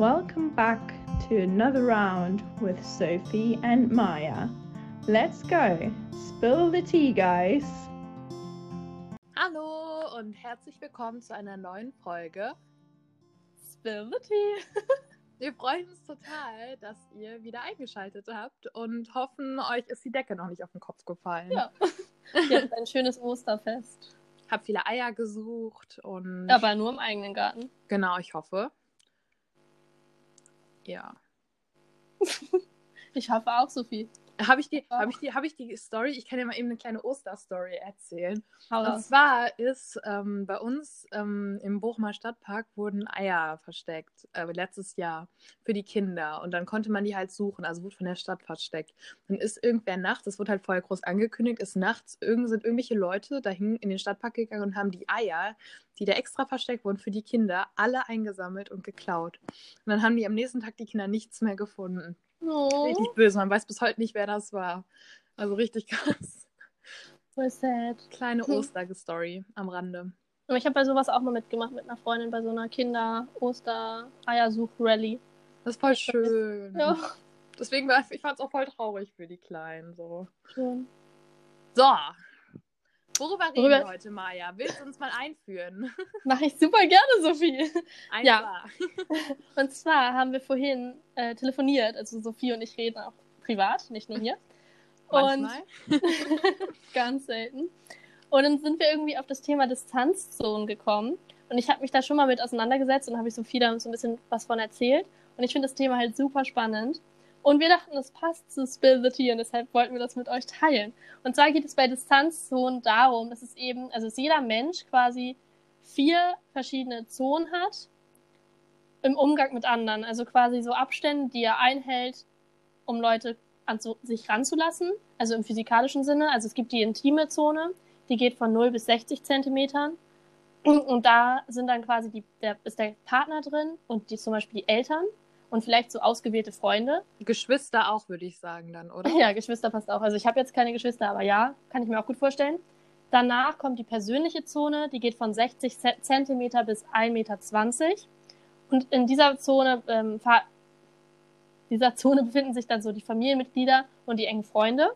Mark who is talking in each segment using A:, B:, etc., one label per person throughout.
A: Welcome back to another round with Sophie and Maya. Let's go. Spill the tea, guys.
B: Hallo und herzlich willkommen zu einer neuen Folge Spill the Tea. Wir freuen uns total, dass ihr wieder eingeschaltet habt und hoffen, euch ist die Decke noch nicht auf den Kopf gefallen.
C: Ja. Jetzt ein schönes Osterfest.
B: Hab viele Eier gesucht und.
C: Aber nur im eigenen Garten.
B: Genau, ich hoffe. Ja.
C: ich hoffe auch, Sophie.
B: Habe ich, die, hab ich, die, hab ich die Story? Ich kann dir mal eben eine kleine Osterstory erzählen.
C: Hau
B: Und zwar ist ähm, bei uns ähm, im Bochumer Stadtpark wurden Eier versteckt, äh, letztes Jahr für die Kinder. Und dann konnte man die halt suchen, also wurde von der Stadt versteckt. Dann ist irgendwer nachts, das wurde halt vorher groß angekündigt, ist nachts, irgend, sind irgendwelche Leute dahin in den Stadtpark gegangen und haben die Eier, die da extra versteckt wurden für die Kinder, alle eingesammelt und geklaut. Und dann haben die am nächsten Tag die Kinder nichts mehr gefunden.
C: Oh,
B: Richtig böse, man weiß bis heute nicht, wer das war. Also richtig krass.
C: voll sad.
B: Kleine
C: Hm.
B: Osterstory am Rande.
C: Aber ich habe bei sowas auch mal mitgemacht mit einer Freundin bei so einer Kinder-Oster-Eiersuch-Rally.
B: Das ist voll schön.
C: Ja,
B: Deswegen war ich fand es auch voll traurig für die Kleinen. So.
C: schön.
B: so. Worüber reden
C: Worüber-
B: wir heute, Maja? Willst du uns mal einführen?
C: Mache ich super gerne, Sophie.
B: Ein
C: Ja. Und zwar haben wir vorhin äh, telefoniert. Also Sophie und ich reden auch privat, nicht nur hier. Und ganz selten. Und dann sind wir irgendwie auf das Thema Distanzzonen gekommen. Und ich habe mich da schon mal mit auseinandergesetzt und habe ich Sophie da so ein bisschen was von erzählt. Und ich finde das Thema halt super spannend. Und wir dachten, das passt zu Spill the Tea und deshalb wollten wir das mit euch teilen. Und zwar geht es bei Distanzzonen darum, dass es eben, also dass jeder Mensch quasi vier verschiedene Zonen hat im Umgang mit anderen. Also quasi so Abstände, die er einhält, um Leute an so, sich ranzulassen, also im physikalischen Sinne. Also es gibt die intime Zone, die geht von 0 bis 60 Zentimetern. Und da sind dann quasi die, der, ist der Partner drin und die, zum Beispiel die Eltern und vielleicht so ausgewählte Freunde.
B: Geschwister auch, würde ich sagen, dann, oder?
C: Ja, Geschwister passt auch. Also ich habe jetzt keine Geschwister, aber ja, kann ich mir auch gut vorstellen. Danach kommt die persönliche Zone, die geht von 60 Ce- Zentimeter bis 1,20 Meter. Und in dieser Zone, ähm, dieser Zone befinden sich dann so die Familienmitglieder und die engen Freunde.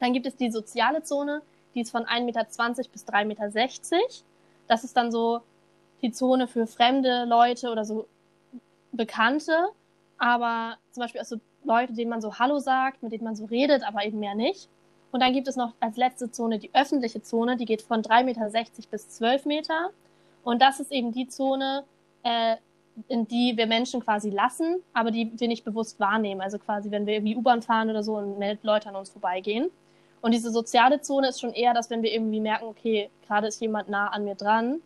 C: Dann gibt es die soziale Zone, die ist von 1,20 Meter bis 3,60 Meter. Das ist dann so die Zone für fremde Leute oder so Bekannte, aber zum Beispiel auch so Leute, denen man so Hallo sagt, mit denen man so redet, aber eben mehr nicht. Und dann gibt es noch als letzte Zone die öffentliche Zone, die geht von 3,60 Meter bis 12 Meter. Und das ist eben die Zone, äh, in die wir Menschen quasi lassen, aber die wir nicht bewusst wahrnehmen. Also quasi, wenn wir irgendwie U-Bahn fahren oder so und Leute an uns vorbeigehen. Und diese soziale Zone ist schon eher, dass wenn wir irgendwie merken, okay, gerade ist jemand nah an mir dran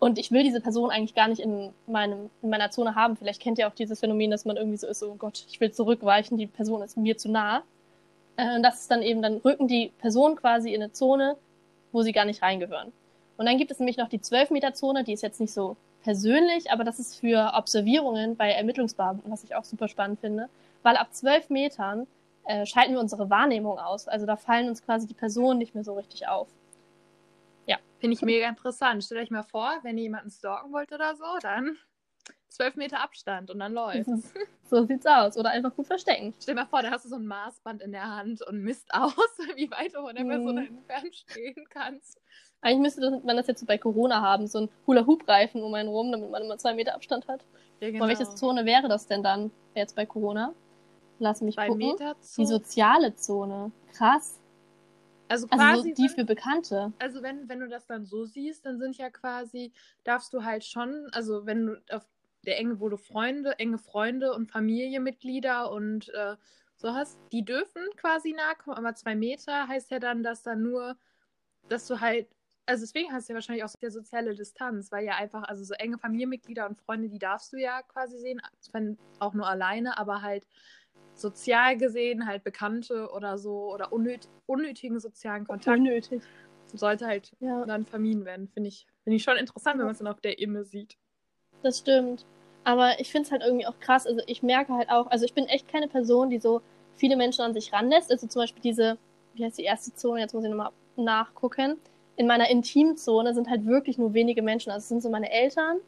C: und ich will diese Person eigentlich gar nicht in, meinem, in meiner Zone haben. Vielleicht kennt ihr auch dieses Phänomen, dass man irgendwie so ist, oh Gott, ich will zurückweichen, die Person ist mir zu nah. Äh, Und das ist dann eben, dann rücken die Person quasi in eine Zone, wo sie gar nicht reingehören. Und dann gibt es nämlich noch die 12-Meter-Zone, die ist jetzt nicht so persönlich, aber das ist für Observierungen bei Ermittlungsbeamten, was ich auch super spannend finde, weil ab 12 Metern äh, schalten wir unsere Wahrnehmung aus. Also da fallen uns quasi die Personen nicht mehr so richtig auf.
B: Finde ich mega interessant. Stellt euch mal vor, wenn ihr jemanden stalken wollt oder so, dann zwölf Meter Abstand und dann läuft.
C: so sieht's aus. Oder einfach gut verstecken.
B: Stell dir mal vor, da hast du so ein Maßband in der Hand und misst aus, wie weit du von der Person
C: Mhm.
B: entfernt stehen kannst.
C: Eigentlich müsste das- man das jetzt so bei Corona haben, so ein Hula-Hoop-Reifen um einen rum, damit man immer zwei Meter Abstand hat.
B: Ja,
C: Aber welche Zone wäre das denn dann jetzt bei Corona? Lass mich
B: Bei
C: gucken. Die soziale Zone. Krass.
B: Also
C: Also
B: quasi,
C: so die für Bekannte.
B: also wenn, wenn du das dann so siehst, dann sind ja quasi, darfst du halt schon, also wenn du auf der enge, wo du Freunde, enge Freunde und Familienmitglieder und äh, so hast, die dürfen quasi nahe kommen, aber zwei Meter heißt ja dann, dass da nur, dass du halt, also deswegen hast du ja wahrscheinlich auch so der soziale Distanz, weil ja einfach, also so enge Familienmitglieder und Freunde, die darfst du ja quasi sehen, wenn auch nur alleine, aber halt sozial gesehen halt Bekannte oder so oder unnöt unnötigen sozialen Kontakt
C: Unnötig.
B: sollte halt
C: Ja,
B: dann vermieden werden. Finde ich, finde ich schon interessant, wenn man es dann auf der Ebene sieht.
C: das stimmt. Aber ich finde es halt irgendwie auch krass. Also ich merke halt auch, also ich bin echt keine Person, die so viele Menschen an sich ranlässt. Also zum Beispiel diese, wie heißt die erste Zone? Jetzt muss ich nochmal nachgucken. In meiner Intimzone sind halt wirklich nur wenige Menschen. Also es sind so meine Eltern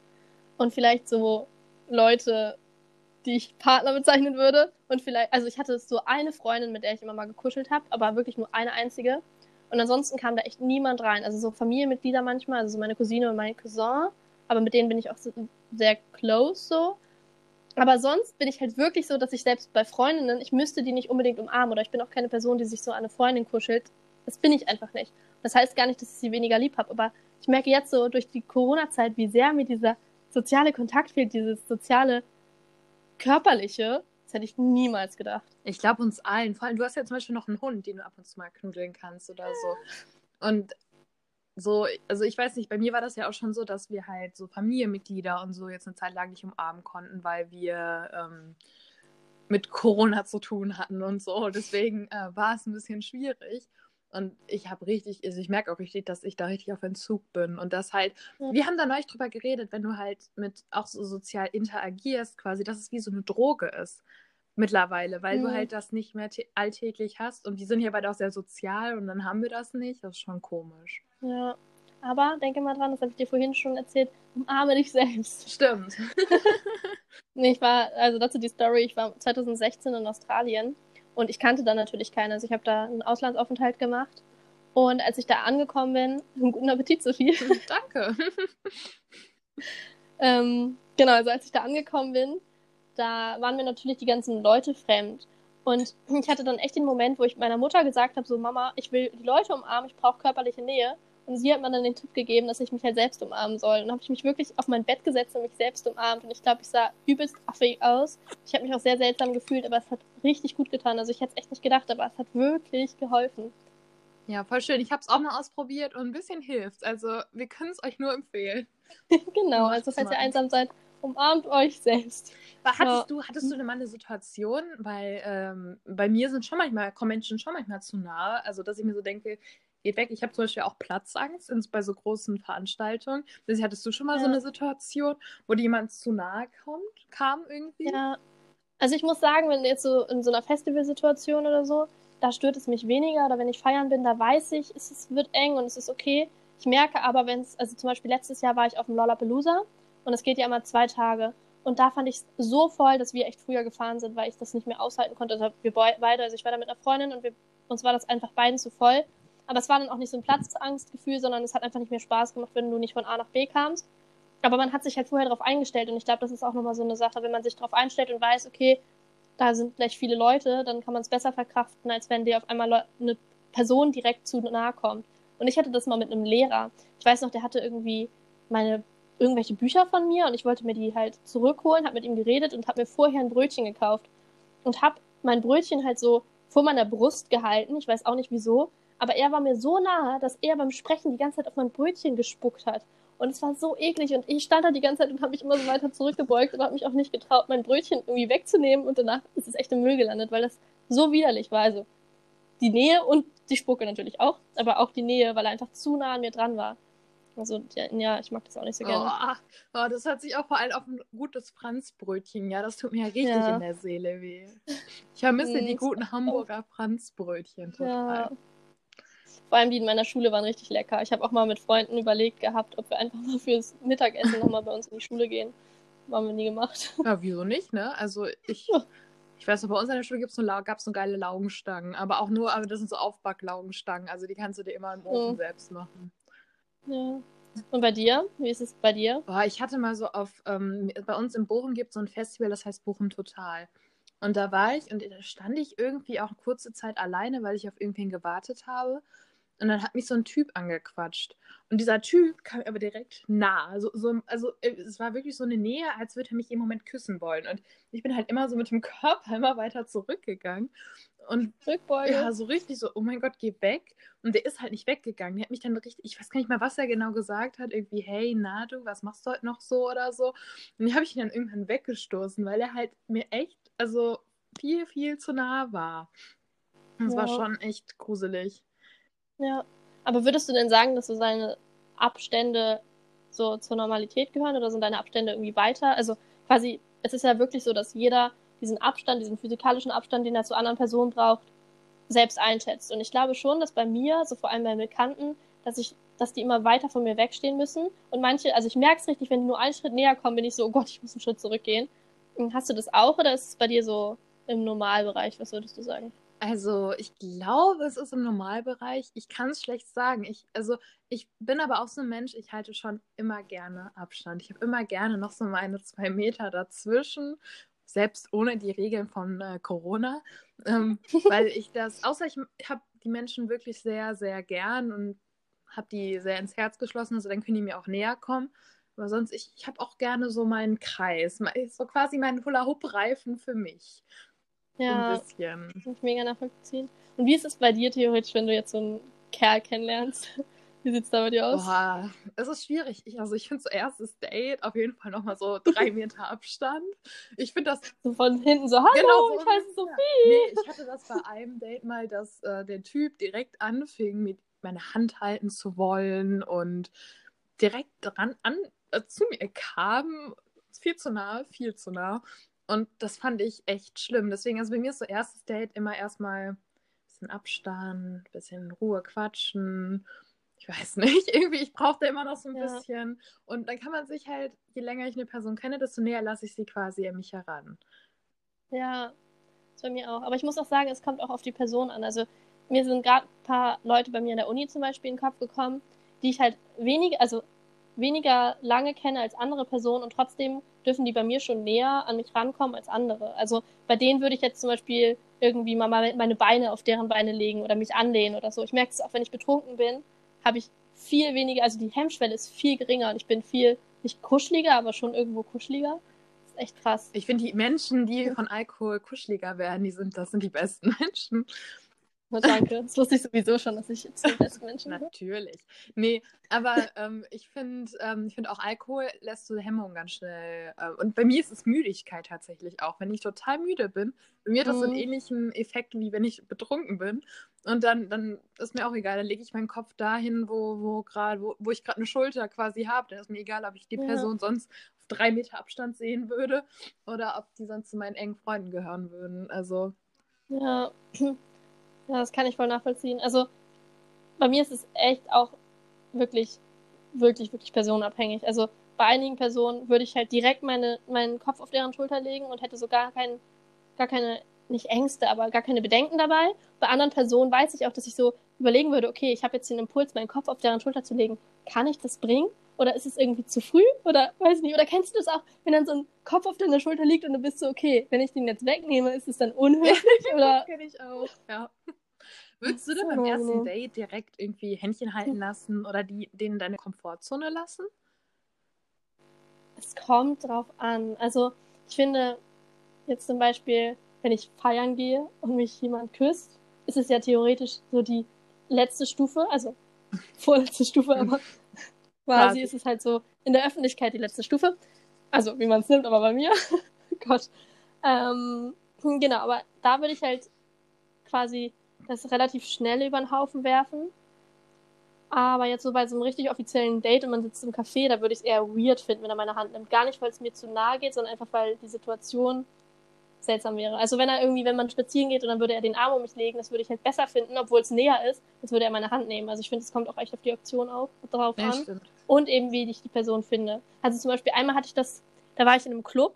C: und vielleicht so Leute, die ich Partner bezeichnen würde. Und vielleicht, also ich hatte so eine Freundin, mit der ich immer mal gekuschelt habe, aber wirklich nur eine einzige. Und ansonsten kam da echt niemand rein. Also so Familienmitglieder manchmal, also so meine Cousine und mein Cousin, aber mit denen bin ich auch so, sehr close so. Aber sonst bin ich halt wirklich so, dass ich selbst bei Freundinnen, ich müsste die nicht unbedingt umarmen oder ich bin auch keine Person, die sich so an eine Freundin kuschelt. Das bin ich einfach nicht. Das heißt gar nicht, dass ich sie weniger lieb habe, aber ich merke jetzt so durch die Corona-Zeit, wie sehr mir dieser soziale Kontakt fehlt, dieses soziale körperliche. Das hätte ich niemals gedacht.
B: Ich glaube uns allen. Vor allem, du hast ja zum Beispiel noch einen Hund, den du ab und zu mal knuddeln kannst oder so. Und so, also ich weiß nicht, bei mir war das ja auch schon so, dass wir halt so Familienmitglieder und so jetzt eine Zeit lang nicht umarmen konnten, weil wir ähm, mit Corona zu tun hatten und so. Deswegen äh, war es ein bisschen schwierig. Und ich habe richtig, also ich merke auch richtig, dass ich da richtig auf Entzug bin. Und das halt, wir haben da neulich drüber geredet, wenn du halt mit auch so sozial interagierst, quasi, dass es wie so eine Droge ist mittlerweile, weil mhm. du halt das nicht mehr alltäglich hast. Und die sind hier beide auch sehr sozial und dann haben wir das nicht. Das ist schon komisch.
C: Ja. Aber denke mal dran, das habe ich dir vorhin schon erzählt, umarme dich selbst.
B: Stimmt.
C: nee, ich war, also dazu die Story, ich war 2016 in Australien und ich kannte da natürlich keinen. Also ich habe da einen Auslandsaufenthalt gemacht. Und als ich da angekommen bin, einen guten Appetit, Sophie.
B: Danke.
C: ähm, genau, also als ich da angekommen bin, da waren mir natürlich die ganzen Leute fremd. Und ich hatte dann echt den Moment, wo ich meiner Mutter gesagt habe, so Mama, ich will die Leute umarmen, ich brauche körperliche Nähe. Sie hat mir dann den Tipp gegeben, dass ich mich halt selbst umarmen soll. Und dann habe ich mich wirklich auf mein Bett gesetzt und mich selbst umarmt. Und ich glaube, ich sah übelst affig aus. Ich habe mich auch sehr seltsam gefühlt, aber es hat richtig gut getan. Also ich hätte es echt nicht gedacht, aber es hat wirklich geholfen.
B: Ja, voll schön. Ich habe es auch mal ausprobiert und ein bisschen hilft. Also wir können es euch nur empfehlen.
C: genau, also falls ihr einsam seid, umarmt euch selbst.
B: Aber hattest ja. du, hattest du denn mal eine Situation, weil ähm, bei mir sind schon manchmal, kommen Menschen schon manchmal zu nahe, also dass ich mir so denke, geht weg. Ich habe zum Beispiel auch Platzangst in, bei so großen Veranstaltungen. Also, hattest du schon mal ja. so eine Situation, wo dir jemand zu nahe kommt, kam irgendwie?
C: Ja. Also ich muss sagen, wenn jetzt so in so einer Festivalsituation oder so, da stört es mich weniger. Oder wenn ich feiern bin, da weiß ich, es, es wird eng und es ist okay. Ich merke aber, wenn es, also zum Beispiel letztes Jahr war ich auf dem Lollapalooza und es geht ja immer zwei Tage. Und da fand ich es so voll, dass wir echt früher gefahren sind, weil ich das nicht mehr aushalten konnte. Also wir beide, also ich war da mit einer Freundin und wir, uns war das einfach beiden zu voll. Aber es war dann auch nicht so ein Platzangstgefühl, sondern es hat einfach nicht mehr Spaß gemacht, wenn du nicht von A nach B kamst. Aber man hat sich halt vorher darauf eingestellt und ich glaube, das ist auch nochmal so eine Sache, wenn man sich darauf einstellt und weiß, okay, da sind gleich viele Leute, dann kann man es besser verkraften, als wenn dir auf einmal eine Person direkt zu nahe kommt. Und ich hatte das mal mit einem Lehrer. Ich weiß noch, der hatte irgendwie meine irgendwelche Bücher von mir und ich wollte mir die halt zurückholen, habe mit ihm geredet und habe mir vorher ein Brötchen gekauft und habe mein Brötchen halt so vor meiner Brust gehalten. Ich weiß auch nicht wieso, aber er war mir so nahe, dass er beim Sprechen die ganze Zeit auf mein Brötchen gespuckt hat. Und es war so eklig und ich stand da die ganze Zeit und habe mich immer so weiter zurückgebeugt und habe mich auch nicht getraut, mein Brötchen irgendwie wegzunehmen und danach ist es echt im Müll gelandet, weil das so widerlich war. Also die Nähe und die Spucke natürlich auch, aber auch die Nähe, weil er einfach zu nah an mir dran war. Also ja, ich mag das auch nicht so gerne.
B: Oh, oh, das hat sich auch vor allem auf ein gutes Franzbrötchen. Ja, das tut mir ja richtig ja. in der Seele weh. Ich vermisse die guten Hamburger Franzbrötchen total. Ja.
C: Vor allem die in meiner Schule waren richtig lecker. Ich habe auch mal mit Freunden überlegt gehabt, ob wir einfach mal fürs Mittagessen nochmal bei uns in die Schule gehen. Haben wir nie gemacht.
B: Ja, wieso nicht, ne? Also ich, ich weiß noch, bei uns an der Schule gibt's so, gab es so geile Laugenstangen. Aber auch nur, aber das sind so Aufbacklaugenstangen. Also die kannst du dir immer im Ofen mhm. selbst machen.
C: Ja. Und bei dir? Wie ist es bei dir?
B: Boah, ich hatte mal so auf, ähm, bei uns in Bochum gibt es so ein Festival, das heißt Bochum Total. Und da war ich und da stand ich irgendwie auch kurze Zeit alleine, weil ich auf irgendwen gewartet habe. Und dann hat mich so ein Typ angequatscht. Und dieser Typ kam aber direkt nah. So, so, also äh, es war wirklich so eine Nähe, als würde er mich im Moment küssen wollen. Und ich bin halt immer so mit dem Körper immer weiter zurückgegangen. Und Rückbeuge. ja, so richtig so, oh mein Gott, geh weg. Und der ist halt nicht weggegangen. Der hat mich dann richtig, ich weiß gar nicht mal, was er genau gesagt hat. Irgendwie, hey, na du, was machst du heute noch so oder so. Und die habe ich ihn dann irgendwann weggestoßen, weil er halt mir echt, also viel, viel zu nah war. Das ja. war schon echt gruselig.
C: Ja. Aber würdest du denn sagen, dass so seine Abstände so zur Normalität gehören oder sind deine Abstände irgendwie weiter? Also quasi, es ist ja wirklich so, dass jeder diesen Abstand, diesen physikalischen Abstand, den er zu anderen Personen braucht, selbst einschätzt. Und ich glaube schon, dass bei mir, so vor allem bei Bekannten, dass ich dass die immer weiter von mir wegstehen müssen. Und manche, also ich merke es richtig, wenn die nur einen Schritt näher kommen, bin ich so, oh Gott, ich muss einen Schritt zurückgehen. Hast du das auch oder ist es bei dir so im Normalbereich? Was würdest du sagen?
B: Also, ich glaube, es ist im Normalbereich. Ich kann es schlecht sagen. Ich, also, ich bin aber auch so ein Mensch, ich halte schon immer gerne Abstand. Ich habe immer gerne noch so meine zwei Meter dazwischen, selbst ohne die Regeln von äh, Corona. Ähm, weil ich das, außer ich habe die Menschen wirklich sehr, sehr gern und habe die sehr ins Herz geschlossen, also dann können die mir auch näher kommen. Aber sonst, ich, ich habe auch gerne so meinen Kreis, so quasi meinen Hula-Hoop-Reifen für mich.
C: Ja, ein bisschen. Kann ich mega nachvollziehen. Und wie ist es bei dir theoretisch, wenn du jetzt so einen Kerl kennenlernst? Wie sieht es da bei dir aus?
B: Boah, es ist schwierig. Ich, also ich finde so erstes Date auf jeden Fall nochmal so drei Meter Abstand. Ich finde das...
C: So von hinten so, hallo, genau, so ich heiße Sophie.
B: Nee, ich hatte das bei einem Date mal, dass äh, der Typ direkt anfing, mit meine Hand halten zu wollen und direkt dran an, zu mir kam. Viel zu nah, viel zu nah. Und das fand ich echt schlimm. Deswegen, also bei mir ist so erstes Date immer erstmal ein bisschen Abstand, ein bisschen Ruhe quatschen. Ich weiß nicht, irgendwie, ich brauchte immer noch so ein ja. bisschen. Und dann kann man sich halt, je länger ich eine Person kenne, desto näher lasse ich sie quasi an mich heran.
C: Ja, ist bei mir auch. Aber ich muss auch sagen, es kommt auch auf die Person an. Also mir sind gerade ein paar Leute bei mir in der Uni zum Beispiel in den Kopf gekommen, die ich halt weniger, also weniger lange kenne als andere Personen und trotzdem dürfen die bei mir schon näher an mich rankommen als andere. Also bei denen würde ich jetzt zum Beispiel irgendwie mal meine Beine auf deren Beine legen oder mich anlehnen oder so. Ich merke es auch, wenn ich betrunken bin, habe ich viel weniger, also die Hemmschwelle ist viel geringer und ich bin viel, nicht kuscheliger, aber schon irgendwo kuscheliger. Das ist echt krass.
B: Ich finde, die Menschen, die von Alkohol kuscheliger werden, die sind, das sind die besten Menschen.
C: Na, danke. Das wusste ich sowieso schon, dass ich zum besten Menschen
B: bin. Natürlich. Nee, aber ähm, ich finde ähm, find auch Alkohol lässt so Hemmungen ganz schnell. Äh, und bei mir ist es Müdigkeit tatsächlich auch. Wenn ich total müde bin, bei mir hat das mhm. so einen mhm. ähnlichen Effekt, wie wenn ich betrunken bin. Und dann, dann ist mir auch egal, dann lege ich meinen Kopf dahin, wo, wo, grad, wo, wo ich gerade eine Schulter quasi habe. Dann ist mir egal, ob ich die Person ja. sonst auf drei Meter Abstand sehen würde oder ob die sonst zu meinen engen Freunden gehören würden. Also.
C: Ja, ja, das kann ich voll nachvollziehen. Also bei mir ist es echt auch wirklich, wirklich, wirklich personenabhängig. Also bei einigen Personen würde ich halt direkt meine, meinen Kopf auf deren Schulter legen und hätte so gar, kein, gar keine, nicht Ängste, aber gar keine Bedenken dabei. Bei anderen Personen weiß ich auch, dass ich so überlegen würde, okay, ich habe jetzt den Impuls, meinen Kopf auf deren Schulter zu legen. Kann ich das bringen? Oder ist es irgendwie zu früh? Oder weiß ich nicht. Oder kennst du das auch, wenn dann so ein Kopf auf deiner Schulter liegt und du bist so, okay, wenn ich den jetzt wegnehme, ist es dann unhöflich? oder?
B: Kenn ich auch, ja. Würdest du denn beim ersten Date direkt irgendwie Händchen halten lassen oder die, denen deine Komfortzone lassen?
C: Es kommt drauf an. Also, ich finde, jetzt zum Beispiel, wenn ich feiern gehe und mich jemand küsst, ist es ja theoretisch so die letzte Stufe, also vorletzte Stufe, aber quasi ist es halt so in der Öffentlichkeit die letzte Stufe. Also, wie man es nimmt, aber bei mir. Gott. Ähm, genau, aber da würde ich halt quasi das relativ schnell über den Haufen werfen. Aber jetzt so bei so einem richtig offiziellen Date und man sitzt im Café, da würde ich es eher weird finden, wenn er meine Hand nimmt. Gar nicht, weil es mir zu nahe geht, sondern einfach, weil die Situation seltsam wäre. Also wenn er irgendwie, wenn man spazieren geht und dann würde er den Arm um mich legen, das würde ich halt besser finden, obwohl es näher ist, als würde er meine Hand nehmen. Also ich finde, es kommt auch echt auf die Option auf, drauf ja, an. Stimmt. Und eben, wie ich die Person finde. Also zum Beispiel einmal hatte ich das, da war ich in einem Club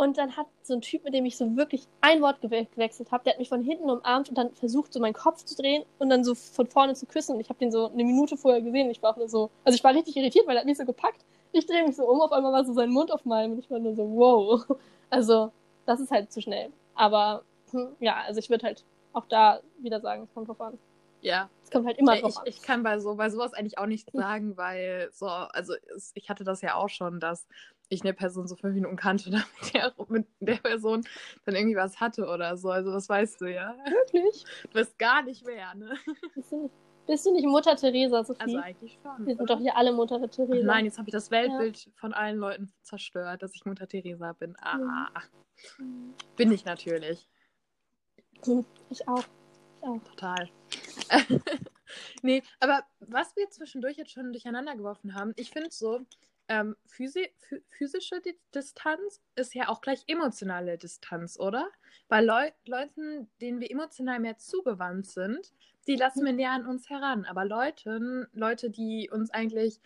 C: und dann hat so ein Typ, mit dem ich so wirklich ein Wort gewe gewechselt habe, der hat mich von hinten umarmt und dann versucht, so meinen Kopf zu drehen und dann so von vorne zu küssen. Und ich habe den so eine Minute vorher gesehen. Ich war auch nur so, also ich war richtig irritiert, weil er hat mich so gepackt. Ich drehe mich so um, auf einmal war so sein Mund auf meinem und ich war nur so, wow. Also, das ist halt zu schnell. Aber hm, ja, also ich würde halt auch da wieder sagen, es kommt drauf an.
B: Ja.
C: Es kommt halt immer drauf
B: ich, an. Ich kann bei so bei sowas eigentlich auch nichts sagen, weil so, also ich hatte das ja auch schon, dass ich eine Person so fünf Minuten kannte und mit der, mit der Person dann irgendwie was hatte oder so. Also das weißt du ja.
C: Wirklich?
B: Du bist gar nicht mehr, ne?
C: Bist du nicht Mutter Teresa,
B: Sophie? Also eigentlich schon.
C: Wir sind doch hier alle Mutter Teresa.
B: nein, jetzt habe ich das Weltbild ja. von allen Leuten zerstört, dass ich Mutter Teresa bin. Ah, mhm. bin ich natürlich.
C: Ich auch. Ich auch.
B: Total. nee, aber was wir zwischendurch jetzt schon durcheinander geworfen haben, ich finde so, ähm, physi physische Di Distanz ist ja auch gleich emotionale Distanz, oder? Weil Leu Leuten, denen wir emotional mehr zugewandt sind, die lassen wir näher an uns heran. Aber Leuten, Leute, die uns eigentlich,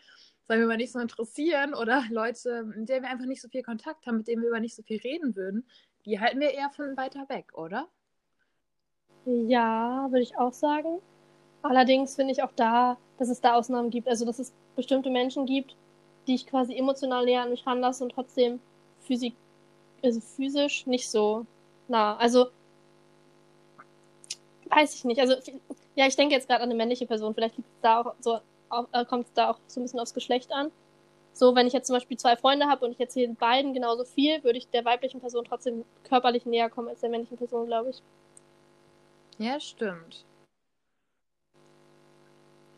B: sagen wir mal, nicht so interessieren oder Leute, mit denen wir einfach nicht so viel Kontakt haben, mit denen wir über nicht so viel reden würden, die halten wir eher von weiter weg, oder?
C: Ja, würde ich auch sagen. Allerdings finde ich auch da, dass es da Ausnahmen gibt. Also, dass es bestimmte Menschen gibt, die ich quasi emotional näher an mich ranlasse und trotzdem physik also physisch nicht so nah. Also, weiß ich nicht. Also, ja, ich denke jetzt gerade an eine männliche Person. Vielleicht liegt es da auch so, äh, kommt es da auch so ein bisschen aufs Geschlecht an. So, wenn ich jetzt zum Beispiel zwei Freunde habe und ich erzähle beiden genauso viel, würde ich der weiblichen Person trotzdem körperlich näher kommen als der männlichen Person, glaube ich.
B: Ja, stimmt.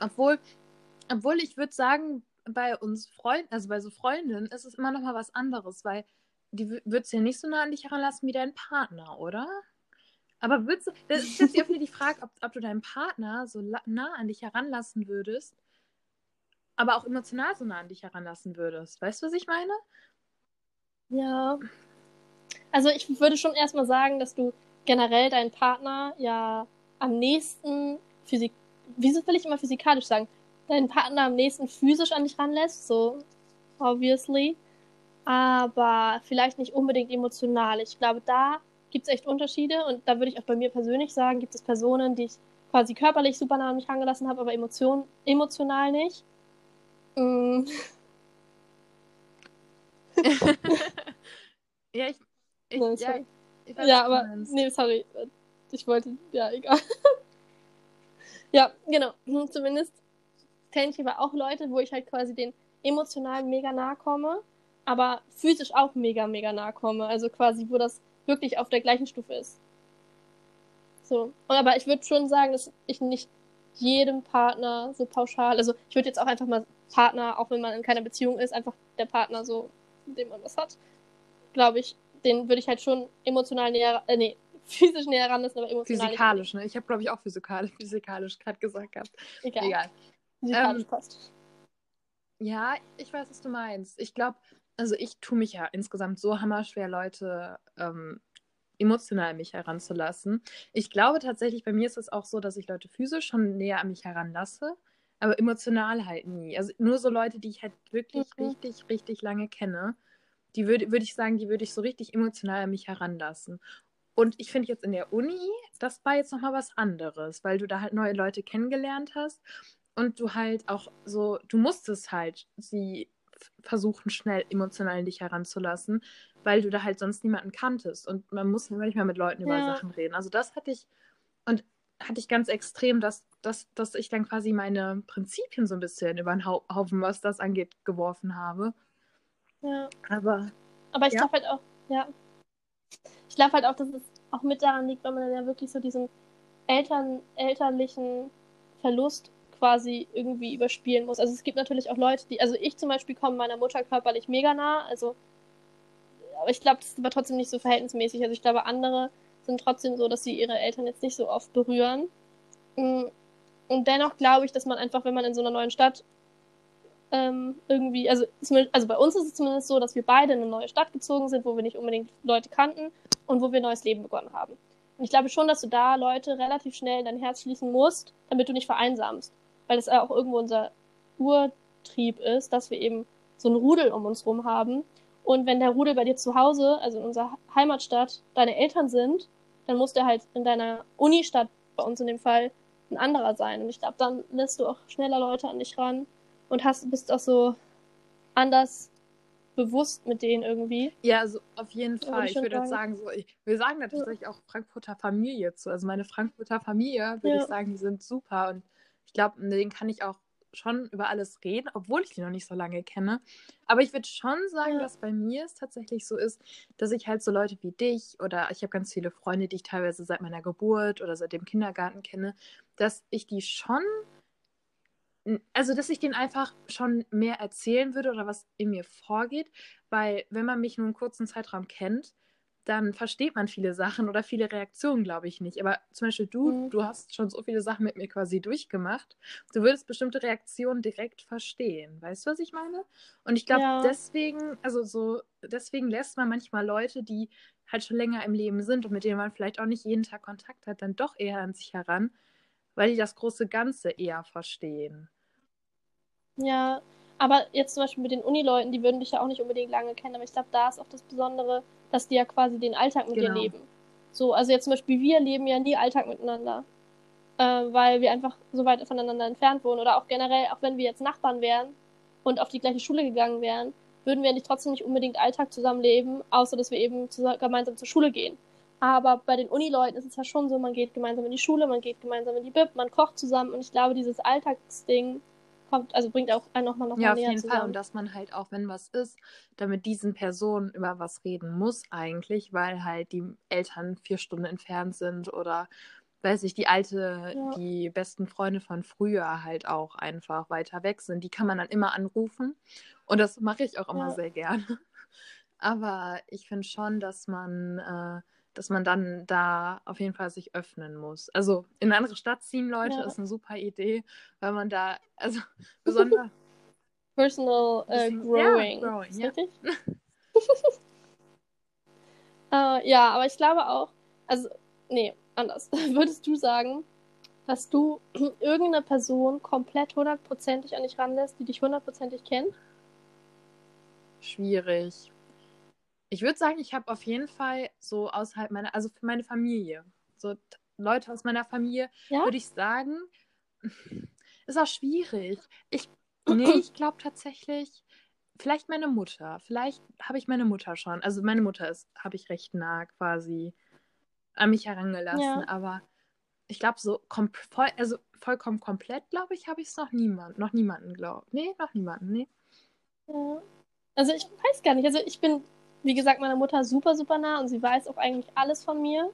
B: Obwohl, obwohl ich würde sagen, bei uns Freunden, also bei so Freundinnen, ist es immer noch mal was anderes, weil die würdest ja nicht so nah an dich heranlassen wie dein Partner, oder? Aber würdest du, das ist jetzt irgendwie die Frage, ob, ob du deinen Partner so nah an dich heranlassen würdest, aber auch emotional so nah an dich heranlassen würdest. Weißt du, was ich meine?
C: Ja. Also ich würde schon erstmal sagen, dass du generell deinen Partner ja am nächsten physik wieso will ich immer physikalisch sagen? Deinen Partner am nächsten physisch an dich ranlässt, so obviously. Aber vielleicht nicht unbedingt emotional. Ich glaube, da gibt es echt Unterschiede und da würde ich auch bei mir persönlich sagen, gibt es Personen, die ich quasi körperlich super nah an mich rangelassen habe, aber Emotion, emotional nicht. Mm.
B: ja, ich. ich
C: no,
B: ja,
C: ich weiß, ja aber. Nee, sorry. Ich wollte. Ja, egal. ja, genau. Hm, zumindest kenne ich aber auch Leute, wo ich halt quasi den emotional mega nahe komme, aber physisch auch mega, mega nahe komme. Also quasi, wo das wirklich auf der gleichen Stufe ist. So. Und aber ich würde schon sagen, dass ich nicht jedem Partner so pauschal, also ich würde jetzt auch einfach mal Partner, auch wenn man in keiner Beziehung ist, einfach der Partner so, dem man was hat, glaube ich, den würde ich halt schon emotional näher, äh, nee, physisch näher ranlassen, aber emotional
B: Physikalisch, ne? Ich habe, glaube ich, auch physikalisch, physikalisch gerade gesagt gehabt.
C: Egal. Egal. Ähm, passt.
B: Ja, ich weiß, was du meinst. Ich glaube, also ich tue mich ja insgesamt so hammerschwer, Leute ähm, emotional an mich heranzulassen. Ich glaube tatsächlich, bei mir ist es auch so, dass ich Leute physisch schon näher an mich heranlasse, aber emotional halt nie. Also nur so Leute, die ich halt wirklich mhm. richtig, richtig lange kenne, die würde würd ich sagen, die würde ich so richtig emotional an mich heranlassen. Und ich finde jetzt in der Uni, das war jetzt nochmal was anderes, weil du da halt neue Leute kennengelernt hast und du halt auch so, du musstest halt sie versuchen, schnell emotional an dich heranzulassen, weil du da halt sonst niemanden kanntest. Und man muss manchmal mit Leuten über ja. Sachen reden. Also das hatte ich, und hatte ich ganz extrem, dass, dass, dass ich dann quasi meine Prinzipien so ein bisschen über den Haufen, was das angeht, geworfen habe.
C: Ja.
B: Aber.
C: Aber ich
B: ja.
C: glaube halt auch, ja. Ich glaube halt auch, dass es auch mit daran liegt, weil man dann ja wirklich so diesen Eltern, elterlichen Verlust quasi irgendwie überspielen muss. Also es gibt natürlich auch Leute, die, also ich zum Beispiel komme meiner Mutter körperlich mega nah, also aber ich glaube, das war trotzdem nicht so verhältnismäßig. Also ich glaube, andere sind trotzdem so, dass sie ihre Eltern jetzt nicht so oft berühren. Mm, und dennoch glaube ich, dass man einfach, wenn man in so einer neuen Stadt ähm, irgendwie, also, also bei uns ist es zumindest so, dass wir beide in eine neue Stadt gezogen sind, wo wir nicht unbedingt Leute kannten und wo wir ein neues Leben begonnen haben. Und ich glaube schon, dass du da Leute relativ schnell in dein Herz schließen musst, damit du nicht vereinsamst weil es auch irgendwo unser Urtrieb ist, dass wir eben so ein Rudel um uns rum haben. Und wenn der Rudel bei dir zu Hause, also in unserer Heimatstadt, deine Eltern sind, dann muss der halt in deiner Unistadt, bei uns in dem Fall, ein anderer sein. Und ich glaube, dann lässt du auch schneller Leute an dich ran und hast, bist auch so anders bewusst mit denen irgendwie.
B: Ja, also auf jeden Fall. Ich, ich würde jetzt sagen, so, ich, wir sagen natürlich ja. auch Frankfurter Familie zu. Also meine Frankfurter Familie, würde ja. ich sagen, die sind super und ich glaube, den kann ich auch schon über alles reden, obwohl ich ihn noch nicht so lange kenne. Aber ich würde schon sagen, ja. dass bei mir es tatsächlich so ist, dass ich halt so Leute wie dich oder ich habe ganz viele Freunde, die ich teilweise seit meiner Geburt oder seit dem Kindergarten kenne, dass ich die schon, also dass ich denen einfach schon mehr erzählen würde oder was in mir vorgeht, weil wenn man mich nur einen kurzen Zeitraum kennt, dann versteht man viele Sachen oder viele Reaktionen, glaube ich, nicht. Aber zum Beispiel du,
C: Mhm.
B: du hast schon so viele Sachen mit mir quasi durchgemacht. Du würdest bestimmte Reaktionen direkt verstehen. Weißt du, was ich meine? Und ich glaube,
C: Ja.
B: deswegen, also so, deswegen lässt man manchmal Leute, die halt schon länger im Leben sind und mit denen man vielleicht auch nicht jeden Tag Kontakt hat, dann doch eher an sich heran, weil die das große Ganze eher verstehen.
C: Ja, aber jetzt zum Beispiel mit den Unileuten, die würden dich ja auch nicht unbedingt lange kennen, aber ich glaube, da ist auch das Besondere, dass die ja quasi den Alltag mit dir
B: Genau.
C: leben. So, also jetzt zum Beispiel wir leben ja nie Alltag miteinander, äh, weil wir einfach so weit voneinander entfernt wohnen oder auch generell, auch wenn wir jetzt Nachbarn wären und auf die gleiche Schule gegangen wären, würden wir nicht trotzdem nicht unbedingt Alltag zusammenleben, außer dass wir eben gemeinsam zur Schule gehen. Aber bei den Unileuten ist es ja schon so, man geht gemeinsam in die Schule, man geht gemeinsam in die Bib, man kocht zusammen und ich glaube, dieses Alltagsding kommt, also bringt auch einen nochmal noch
B: Ja,
C: mal
B: auf
C: näher
B: jeden Fall.
C: zusammen.
B: Und dass man halt auch, wenn was ist, dann mit diesen Personen über was reden muss eigentlich, weil halt die Eltern vier Stunden entfernt sind oder weiß ich, die alte,
C: Ja.
B: die besten Freunde von früher halt auch einfach weiter weg sind. Die kann man dann immer anrufen. Und das mache ich auch immer
C: Ja.
B: sehr gerne. Aber ich finde schon, dass man, äh, dass man dann da auf jeden Fall sich öffnen muss. Also in eine andere Stadt ziehen, Leute,
C: Ja.
B: ist eine super Idee, weil man da, also besonders.
C: Personal äh,
B: Bisschen-
C: Growing.
B: ja, growing, ja.
C: richtig? äh, ja, aber ich glaube auch, also, nee, anders. Würdest du sagen, dass du irgendeine Person komplett hundertprozentig an dich ranlässt, die dich hundertprozentig kennt?
B: Schwierig. Ich würde sagen, ich habe auf jeden Fall so außerhalb meiner, also für meine Familie, so Leute aus meiner Familie,
C: Ja?
B: würde ich sagen, ist auch schwierig. Ich, nee, ich glaube tatsächlich, vielleicht meine Mutter. Vielleicht habe ich meine Mutter schon. Also meine Mutter ist, habe ich recht nah quasi an mich herangelassen.
C: Ja.
B: Aber ich glaube so voll, also vollkommen komplett, glaube ich, habe ich es noch niemand, noch niemanden glaubt. Nee, noch niemanden, nee.
C: Ja. Also ich weiß gar nicht. Also ich bin, wie gesagt, meiner Mutter super, super nah und sie weiß auch eigentlich alles von mir.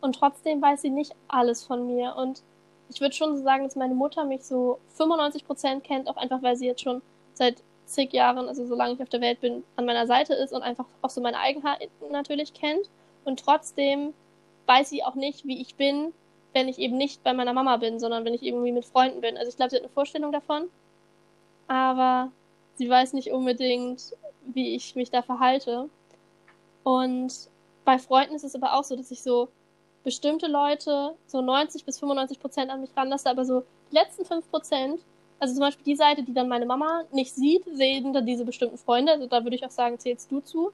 C: Und trotzdem weiß sie nicht alles von mir. Und ich würde schon so sagen, dass meine Mutter mich so 95% kennt, auch einfach, weil sie jetzt schon seit zig Jahren, also solange ich auf der Welt bin, an meiner Seite ist und einfach auch so meine Eigenheiten natürlich kennt. Und trotzdem weiß sie auch nicht, wie ich bin, wenn ich eben nicht bei meiner Mama bin, sondern wenn ich irgendwie mit Freunden bin. Also ich glaube, sie hat eine Vorstellung davon. Aber sie weiß nicht unbedingt, wie ich mich da verhalte. Und bei Freunden ist es aber auch so, dass ich so bestimmte Leute so 90 bis 95 Prozent an mich ranlasse, aber so die letzten 5 Prozent, also zum Beispiel die Seite, die dann meine Mama nicht sieht, sehen dann diese bestimmten Freunde. Also da würde ich auch sagen, zählst du zu.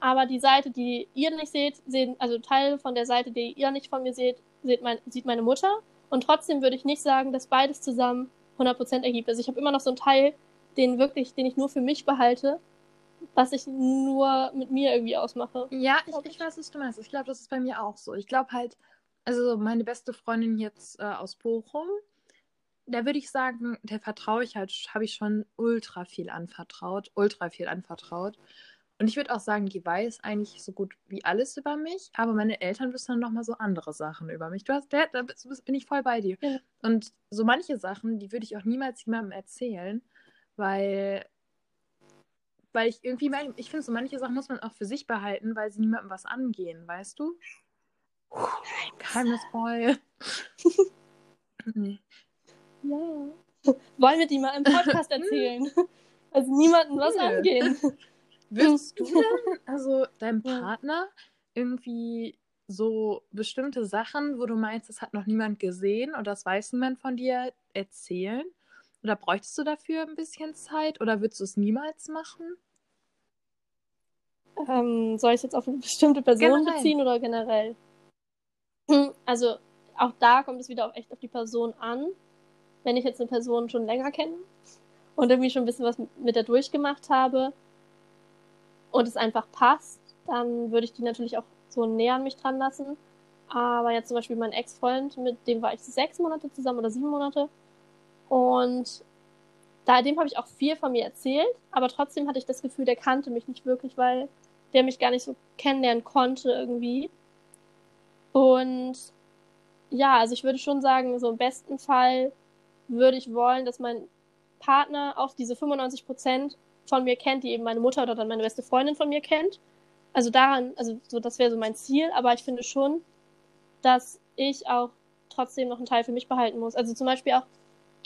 C: Aber die Seite, die ihr nicht seht, sehen, also Teil von der Seite, die ihr nicht von mir seht, sieht, mein, sieht meine Mutter. Und trotzdem würde ich nicht sagen, dass beides zusammen 100% ergibt. Also ich habe immer noch so einen Teil, den wirklich, den ich nur für mich behalte, was ich nur mit mir irgendwie ausmache.
B: Ja, ich, ich
C: ich.
B: weiß, was du meinst. Ich glaube, das ist bei mir auch so. Ich glaube halt, also meine beste Freundin jetzt äh, aus Bochum, da würde ich sagen, der vertraue ich halt, habe ich schon ultra viel anvertraut, ultra viel anvertraut. Und ich würde auch sagen, die weiß eigentlich so gut wie alles über mich, aber meine Eltern wissen dann nochmal so andere Sachen über mich. Du hast, da bist- bin ich voll bei dir.
C: Ja.
B: Und so manche Sachen, die würde ich auch niemals jemandem erzählen, weil weil ich irgendwie, mein- ich finde, so manche Sachen muss man auch für sich behalten, weil sie niemandem was angehen, weißt du? Geheimnisvoll. nee.
C: Ja. Wollen wir die mal im Podcast erzählen? Also niemandem was angehen.
B: Würdest du denn, also deinem. Partner, irgendwie so bestimmte Sachen, wo du meinst, das hat noch niemand gesehen oder das weiß niemand von dir, erzählen? Oder bräuchtest du dafür ein bisschen Zeit oder würdest du es niemals machen?
C: Ähm, soll ich es jetzt auf eine bestimmte Person
B: Generell.
C: beziehen oder generell? Also auch da kommt es wieder auf, echt auf die Person an. Wenn ich jetzt eine Person schon länger kenne und irgendwie schon ein bisschen was mit der durchgemacht habe und es einfach passt, dann würde ich die natürlich auch so näher an mich dran lassen. Aber jetzt zum Beispiel mein Ex-Freund, mit dem war ich sechs Monate zusammen oder sieben Monate. Und da, dem habe ich auch viel von mir erzählt, aber trotzdem hatte ich das Gefühl, der kannte mich nicht wirklich, weil der mich gar nicht so kennenlernen konnte irgendwie. Und ja, also ich würde schon sagen, so im besten Fall würde ich wollen, dass mein Partner auch diese 95 Prozent von mir kennt, die eben meine Mutter oder dann meine beste Freundin von mir kennt. also daran, also so, das wäre so mein Ziel, aber ich finde schon, dass ich auch trotzdem noch einen Teil für mich behalten muss. Also zum Beispiel auch,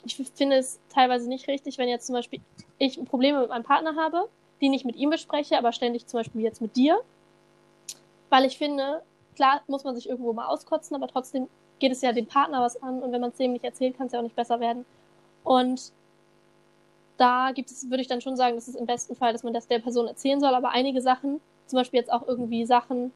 C: ich finde es teilweise nicht richtig, wenn jetzt zum Beispiel ich Probleme mit meinem Partner habe, die nicht mit ihm bespreche, aber ständig zum Beispiel jetzt mit dir. Weil ich finde, klar muss man sich irgendwo mal auskotzen, aber trotzdem geht es ja dem Partner was an und wenn man es dem nicht erzählt, kann es ja auch nicht besser werden. Und da gibt es, würde ich dann schon sagen, dass es im besten Fall, dass man das der Person erzählen soll, aber einige Sachen, zum Beispiel jetzt auch irgendwie Sachen,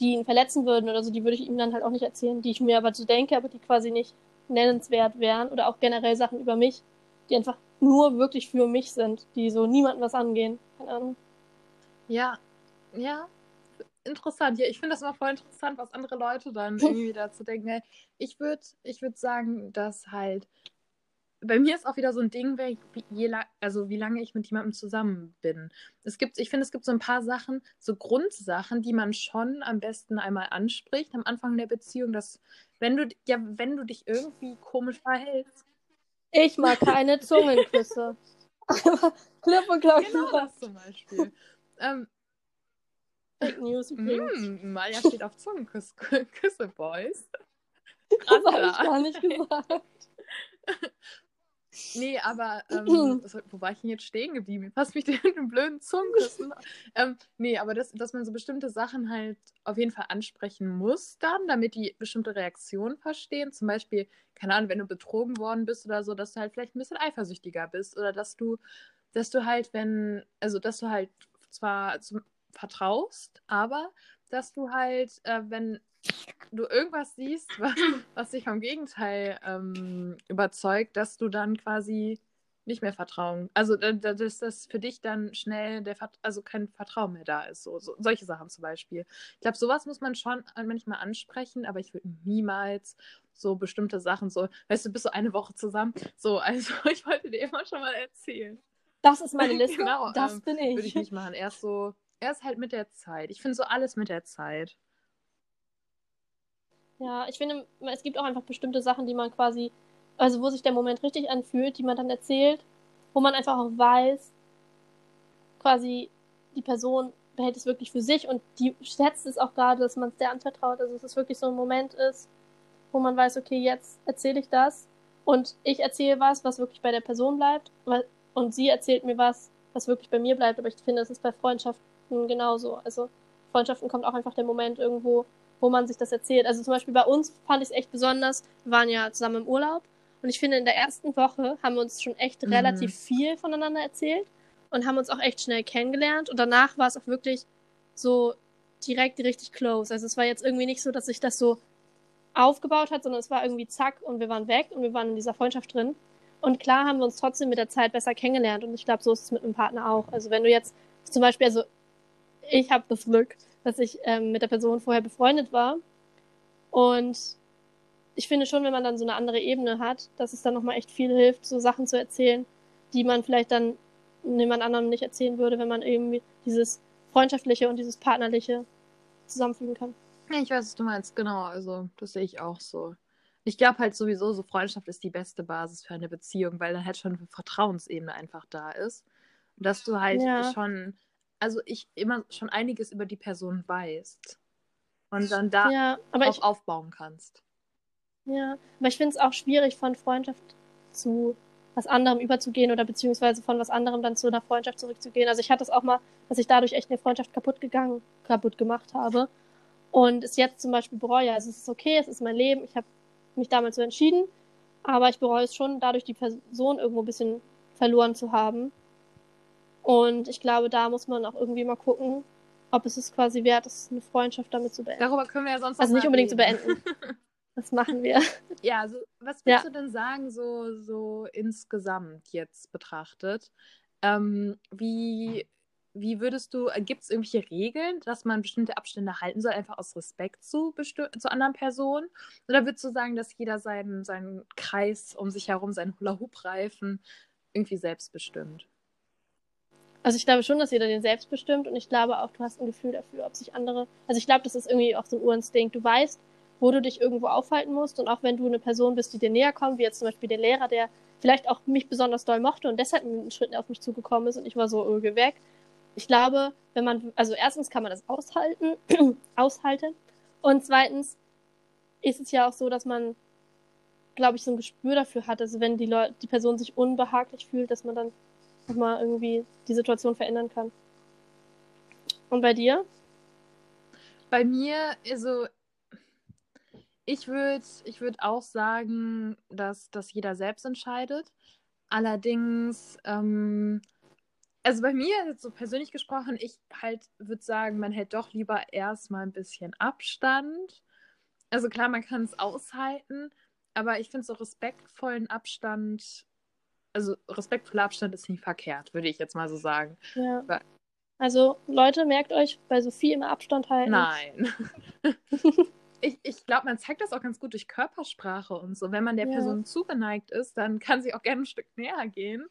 C: die ihn verletzen würden oder so, die würde ich ihm dann halt auch nicht erzählen, die ich mir aber so denke, aber die quasi nicht nennenswert wären oder auch generell Sachen über mich, die einfach nur wirklich für mich sind, die so niemandem was angehen. Keine Ahnung.
B: Ja, ja, interessant. Ja, ich finde das immer voll interessant, was andere Leute dann irgendwie dazu denken. Ich würde ich würd sagen, dass halt bei mir ist auch wieder so ein Ding, wie, also wie lange ich mit jemandem zusammen bin. Es gibt, ich finde, es gibt so ein paar Sachen, so Grundsachen, die man schon am besten einmal anspricht am Anfang der Beziehung, dass wenn du, ja, wenn du dich irgendwie komisch verhältst.
C: Ich mag keine Zungenküsse. Klipp und klar.
B: Genau das zum Beispiel. ähm,
C: Fake News
B: mm, Maja steht auf Zungenküsse, Boys.
C: Das habe ich gar nicht gesagt.
B: Nee, aber ähm, wo war ich denn jetzt stehen geblieben? Passt mich den blöden Zungenküssen. ähm, nee, aber das, dass man so bestimmte Sachen halt auf jeden Fall ansprechen muss dann, damit die bestimmte Reaktionen verstehen. Zum Beispiel, keine Ahnung, wenn du betrogen worden bist oder so, dass du halt vielleicht ein bisschen eifersüchtiger bist oder dass du, dass du halt, wenn, also dass du halt zwar zum, vertraust, aber dass du halt, äh, wenn du irgendwas siehst, was, was dich vom Gegenteil ähm, überzeugt, dass du dann quasi nicht mehr Vertrauen, also dass das für dich dann schnell der also kein Vertrauen mehr da ist, so, so solche Sachen zum Beispiel. Ich glaube, sowas muss man schon manchmal ansprechen, aber ich würde niemals so bestimmte Sachen so, weißt du, bist so eine Woche zusammen, so, also ich wollte dir immer schon mal erzählen.
C: Das ist meine Liste,
B: genau,
C: das
B: ähm,
C: bin ich.
B: Würde ich nicht machen, erst so, erst halt mit der Zeit. Ich finde so alles mit der Zeit.
C: Ja, ich finde, es gibt auch einfach bestimmte Sachen, die man quasi, also wo sich der Moment richtig anfühlt, die man dann erzählt, wo man einfach auch weiß, quasi die Person behält es wirklich für sich und die schätzt es auch gerade, dass man es der anvertraut. Also dass es wirklich so ein Moment ist, wo man weiß, okay, jetzt erzähle ich das und ich erzähle was, was wirklich bei der Person bleibt und sie erzählt mir was, was wirklich bei mir bleibt. Aber ich finde, das ist bei Freundschaften genauso. Also Freundschaften kommt auch einfach der Moment irgendwo, wo man sich das erzählt. Also zum Beispiel bei uns fand ich es echt besonders. Wir waren ja zusammen im Urlaub und ich finde, in der ersten Woche haben wir uns schon echt mhm. relativ viel voneinander erzählt und haben uns auch echt schnell kennengelernt. Und danach war es auch wirklich so direkt richtig close. Also es war jetzt irgendwie nicht so, dass sich das so aufgebaut hat, sondern es war irgendwie zack und wir waren weg und wir waren in dieser Freundschaft drin. Und klar haben wir uns trotzdem mit der Zeit besser kennengelernt und ich glaube, so ist es mit einem Partner auch. Also wenn du jetzt zum Beispiel, also ich habe das Glück, dass ich ähm, mit der Person vorher befreundet war. Und ich finde schon, wenn man dann so eine andere Ebene hat, dass es dann nochmal echt viel hilft, so Sachen zu erzählen, die man vielleicht dann jemand anderem nicht erzählen würde, wenn man irgendwie dieses Freundschaftliche und dieses Partnerliche zusammenfügen kann.
B: Ich weiß, was du meinst, genau. Also, das sehe ich auch so. Ich glaube halt sowieso, so Freundschaft ist die beste Basis für eine Beziehung, weil dann halt schon eine Vertrauensebene einfach da ist. Und dass du halt ja. schon also ich immer schon einiges über die Person weißt und dann da ja, auch ich, aufbauen kannst.
C: Ja, aber ich finde es auch schwierig, von Freundschaft zu was anderem überzugehen oder beziehungsweise von was anderem dann zu einer Freundschaft zurückzugehen. Also ich hatte es auch mal, dass ich dadurch echt eine Freundschaft kaputt gegangen, kaputt gemacht habe und es jetzt zum Beispiel bereue. Also es ist okay, es ist mein Leben, ich habe mich damals so entschieden, aber ich bereue es schon, dadurch die Person irgendwo ein bisschen verloren zu haben. Und ich glaube, da muss man auch irgendwie mal gucken, ob es es quasi wert ist, eine Freundschaft damit zu beenden.
B: Darüber können wir ja sonst
C: Also nicht unbedingt zu beenden. Das machen wir.
B: Ja, also was würdest ja. du denn sagen, so, so insgesamt jetzt betrachtet? Ähm, wie, wie würdest du, äh, gibt es irgendwelche Regeln, dass man bestimmte Abstände halten soll, einfach aus Respekt zu, zu anderen Personen? Oder würdest du sagen, dass jeder seinen, seinen Kreis um sich herum, seinen Hula-Hoop-Reifen irgendwie selbst bestimmt?
C: Also ich glaube schon, dass jeder den selbst bestimmt und ich glaube auch, du hast ein Gefühl dafür, ob sich andere. Also ich glaube, das ist irgendwie auch so ein Urinstinkt. Du weißt, wo du dich irgendwo aufhalten musst und auch wenn du eine Person bist, die dir näher kommt, wie jetzt zum Beispiel der Lehrer, der vielleicht auch mich besonders doll mochte und deshalb mit einem Schritt auf mich zugekommen ist und ich war so öge weg, ich glaube, wenn man, also erstens kann man das aushalten, aushalten. Und zweitens ist es ja auch so, dass man, glaube ich, so ein Gespür dafür hat. Also wenn die Leute, die Person sich unbehaglich fühlt, dass man dann nochmal irgendwie die Situation verändern kann. Und bei dir?
B: Bei mir, also ich würde ich würd auch sagen, dass das jeder selbst entscheidet. Allerdings, ähm, also bei mir, so persönlich gesprochen, ich halt würde sagen, man hält doch lieber erstmal ein bisschen Abstand. Also klar, man kann es aushalten, aber ich finde so respektvollen Abstand, also respektvoller Abstand ist nicht verkehrt, würde ich jetzt mal so sagen.
C: Ja. Aber, also Leute, merkt euch, bei Sophie immer Abstand halten.
B: Nein. ich, ich glaube, man zeigt das auch ganz gut durch Körpersprache und so. Wenn man der ja. Person zugeneigt ist, dann kann sie auch gerne ein Stück näher gehen.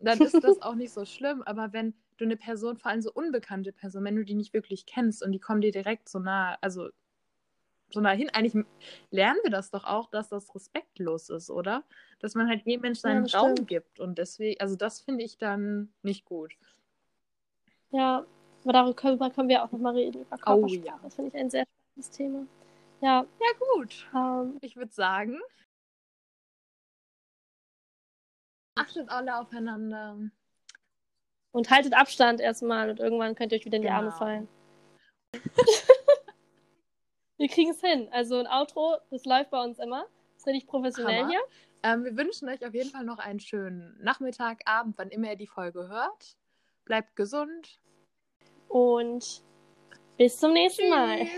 B: Dann ist das auch nicht so schlimm. Aber wenn du eine Person, vor allem so unbekannte Person, wenn du die nicht wirklich kennst und die kommen dir direkt so nah, also so nah hin, eigentlich lernen wir das doch auch, dass das respektlos ist, oder? Dass man halt jedem Menschen seinen ja, Raum stimmt. gibt. Und deswegen, also das finde ich dann nicht gut.
C: Ja, aber darüber können wir auch nochmal reden, über Körpersprache. Oh, ja. Das finde ich ein sehr spannendes Thema. Ja.
B: Ja, gut. Ähm, ich würde sagen, achtet alle aufeinander.
C: Und haltet Abstand erstmal und irgendwann könnt ihr euch wieder in die genau. Arme fallen. wir kriegen es hin. Also ein Outro, das läuft bei uns immer. Das ist richtig professionell Hammer. hier.
B: Ähm, wir wünschen euch auf jeden Fall noch einen schönen Nachmittag, Abend, wann immer ihr die Folge hört. Bleibt gesund.
C: Und bis zum nächsten Tschüss. Mal.